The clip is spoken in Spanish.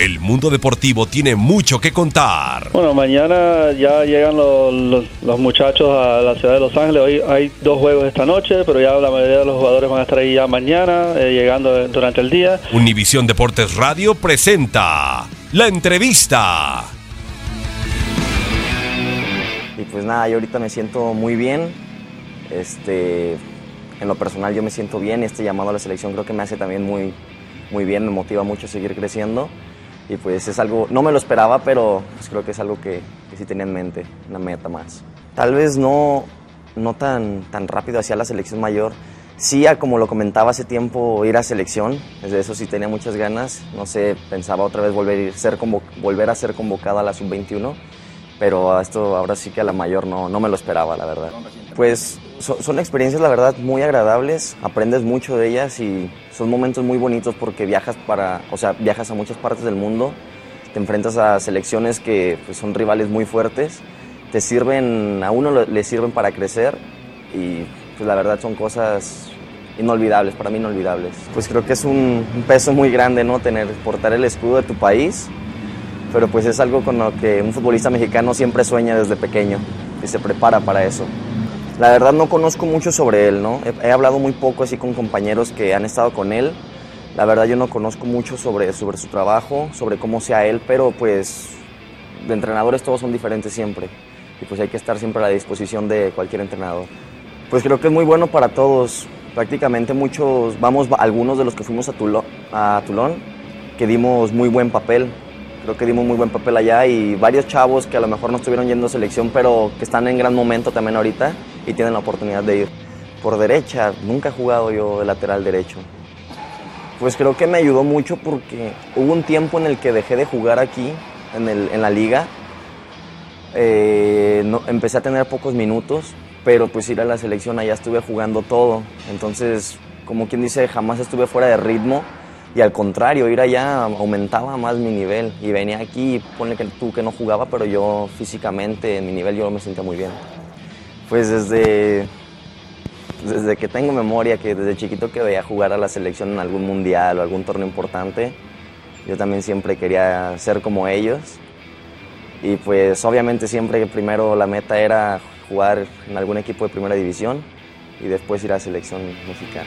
El mundo deportivo tiene mucho que contar. Bueno, mañana ya llegan los, los- los muchachos a la ciudad de Los Ángeles. Hoy hay dos juegos esta noche, pero ya la mayoría de los jugadores van a estar ahí ya mañana, eh, llegando durante el día. Univisión Deportes Radio presenta la entrevista. Y pues nada, yo ahorita me siento muy bien. Este, en lo personal yo me siento bien. Este llamado a la selección creo que me hace también muy, muy bien, me motiva mucho a seguir creciendo. Y pues es algo, no me lo esperaba, pero pues creo que es algo que, que sí tenía en mente, una meta más. Tal vez no, no tan, tan rápido hacia la selección mayor. Sí, a como lo comentaba hace tiempo, ir a selección, desde eso sí tenía muchas ganas. No sé, pensaba otra vez volver, a ser convo- volver a ser convocado a la sub-21 pero a esto ahora sí que a la mayor no, no me lo esperaba, la verdad. Pues so- son experiencias, la verdad, muy agradables, aprendes mucho de ellas y son momentos muy bonitos porque viajas para, o sea, viajas a muchas partes del mundo, te enfrentas a selecciones que pues, son rivales muy fuertes, te sirven, a uno le sirven para crecer y pues la verdad son cosas inolvidables, para mí inolvidables. Pues creo que es un, un peso muy grande, ¿no? Tener, portar el escudo de tu país pero pues es algo con lo que un futbolista mexicano siempre sueña desde pequeño y se prepara para eso. La verdad no conozco mucho sobre él, ¿no? He, he hablado muy poco así con compañeros que han estado con él. La verdad yo no conozco mucho sobre, sobre su trabajo, sobre cómo sea él, pero pues de entrenadores todos son diferentes siempre y pues hay que estar siempre a la disposición de cualquier entrenador. Pues creo que es muy bueno para todos. Prácticamente muchos, vamos, algunos de los que fuimos a, Tulo- a Tulón, que dimos muy buen papel. Creo que dimos muy buen papel allá y varios chavos que a lo mejor no estuvieron yendo a selección, pero que están en gran momento también ahorita y tienen la oportunidad de ir. Por derecha, nunca he jugado yo de lateral derecho. Pues creo que me ayudó mucho porque hubo un tiempo en el que dejé de jugar aquí, en, el- en la liga. Eh, no- empecé a tener pocos minutos, pero pues ir a la selección allá estuve jugando todo. Entonces, como quien dice, jamás estuve fuera de ritmo y al contrario, ir allá aumentaba más mi nivel y venía aquí ponle que tú que no jugaba, pero yo físicamente en mi nivel yo me sentía muy bien. Pues desde, desde que tengo memoria, que desde chiquito que veía jugar a la selección en algún mundial o algún torneo importante, yo también siempre quería ser como ellos. Y pues obviamente siempre primero la meta era jugar en algún equipo de primera división y después ir a selección mexicana.